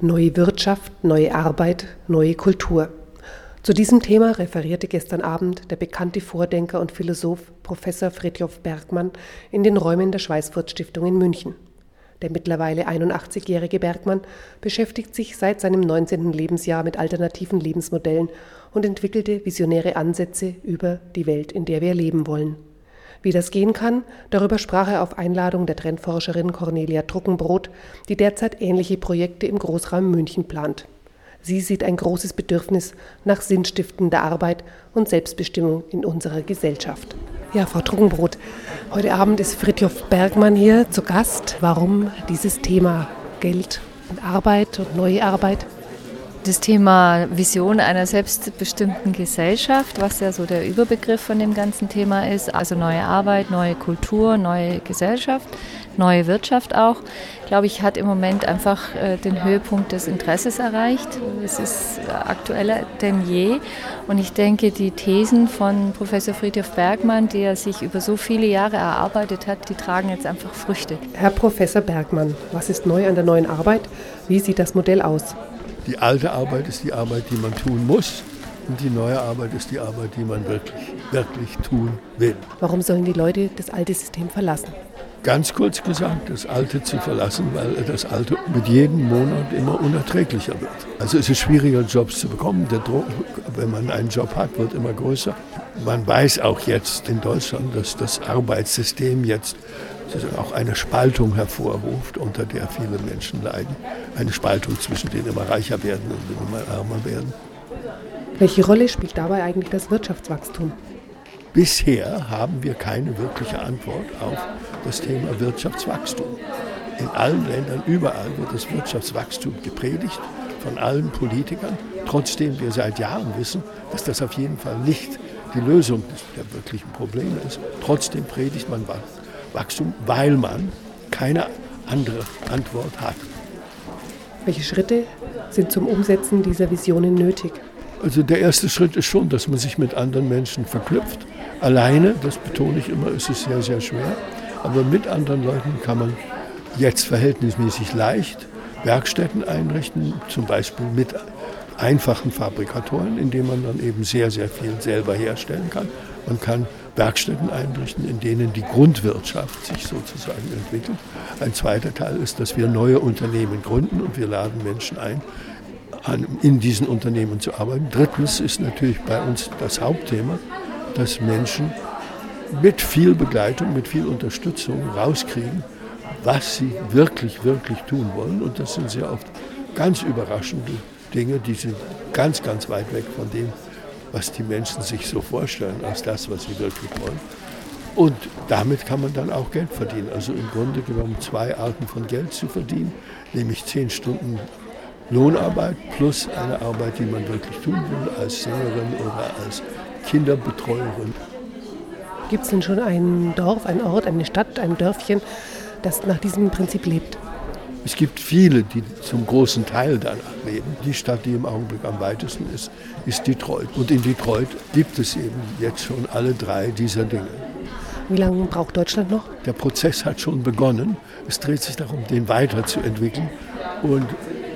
Neue Wirtschaft, neue Arbeit, neue Kultur. Zu diesem Thema referierte gestern Abend der bekannte Vordenker und Philosoph Professor Fridtjof Bergmann in den Räumen der Schweißfurt Stiftung in München. Der mittlerweile 81-jährige Bergmann beschäftigt sich seit seinem 19. Lebensjahr mit alternativen Lebensmodellen und entwickelte visionäre Ansätze über die Welt, in der wir leben wollen. Wie das gehen kann, darüber sprach er auf Einladung der Trendforscherin Cornelia Druckenbrot, die derzeit ähnliche Projekte im Großraum München plant. Sie sieht ein großes Bedürfnis nach sinnstiftender Arbeit und Selbstbestimmung in unserer Gesellschaft. Ja, Frau Trunkenbrot, heute Abend ist Fritjof Bergmann hier zu Gast. Warum dieses Thema Geld und Arbeit und neue Arbeit? Das Thema Vision einer selbstbestimmten Gesellschaft, was ja so der Überbegriff von dem ganzen Thema ist, also neue Arbeit, neue Kultur, neue Gesellschaft, neue Wirtschaft auch, glaube ich, hat im Moment einfach äh, den Höhepunkt des Interesses erreicht. Es ist aktueller denn je. Und ich denke, die Thesen von Professor Friedhof Bergmann, die er sich über so viele Jahre erarbeitet hat, die tragen jetzt einfach Früchte. Herr Professor Bergmann, was ist neu an der neuen Arbeit? Wie sieht das Modell aus? Die alte Arbeit ist die Arbeit, die man tun muss. Und die neue Arbeit ist die Arbeit, die man wirklich, wirklich tun will. Warum sollen die Leute das alte System verlassen? Ganz kurz gesagt, das Alte zu verlassen, weil das Alte mit jedem Monat immer unerträglicher wird. Also es ist schwieriger, Jobs zu bekommen. Der Druck, wenn man einen Job hat, wird immer größer. Man weiß auch jetzt in Deutschland, dass das Arbeitssystem jetzt auch eine Spaltung hervorruft, unter der viele Menschen leiden. Eine Spaltung zwischen denen immer reicher werden und immer ärmer werden. Welche Rolle spielt dabei eigentlich das Wirtschaftswachstum? Bisher haben wir keine wirkliche Antwort auf das Thema Wirtschaftswachstum. In allen Ländern, überall wird das Wirtschaftswachstum gepredigt von allen Politikern, trotzdem wir seit Jahren wissen, dass das auf jeden Fall nicht die Lösung der wirklichen Probleme ist. Trotzdem predigt man Wachstum, weil man keine andere Antwort hat. Welche Schritte sind zum Umsetzen dieser Visionen nötig? Also der erste Schritt ist schon, dass man sich mit anderen Menschen verknüpft. Alleine, das betone ich immer, ist es sehr, sehr schwer. Aber mit anderen Leuten kann man jetzt verhältnismäßig leicht Werkstätten einrichten, zum Beispiel mit einfachen Fabrikatoren, indem man dann eben sehr, sehr viel selber herstellen kann. Man kann Werkstätten einrichten, in denen die Grundwirtschaft sich sozusagen entwickelt. Ein zweiter Teil ist, dass wir neue Unternehmen gründen und wir laden Menschen ein, in diesen Unternehmen zu arbeiten. Drittens ist natürlich bei uns das Hauptthema, dass Menschen mit viel Begleitung, mit viel Unterstützung rauskriegen, was sie wirklich, wirklich tun wollen. Und das sind sehr oft ganz überraschende Dinge, die sind ganz, ganz weit weg von dem, was die Menschen sich so vorstellen, als das, was sie wirklich wollen. Und damit kann man dann auch Geld verdienen. Also im Grunde genommen zwei Arten von Geld zu verdienen, nämlich zehn Stunden Lohnarbeit plus eine Arbeit, die man wirklich tun will, als Sängerin oder als Kinderbetreuerin. Gibt es denn schon ein Dorf, ein Ort, eine Stadt, ein Dörfchen, das nach diesem Prinzip lebt? Es gibt viele, die zum großen Teil danach leben. Die Stadt, die im Augenblick am weitesten ist, ist Detroit. Und in Detroit gibt es eben jetzt schon alle drei dieser Dinge. Wie lange braucht Deutschland noch? Der Prozess hat schon begonnen. Es dreht sich darum, den weiterzuentwickeln. Und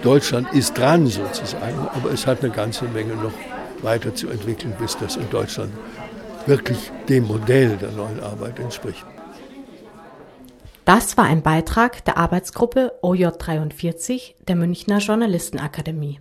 Deutschland ist dran sozusagen, aber es hat eine ganze Menge noch weiterzuentwickeln, bis das in Deutschland wirklich dem Modell der neuen Arbeit entspricht. Das war ein Beitrag der Arbeitsgruppe OJ43 der Münchner Journalistenakademie.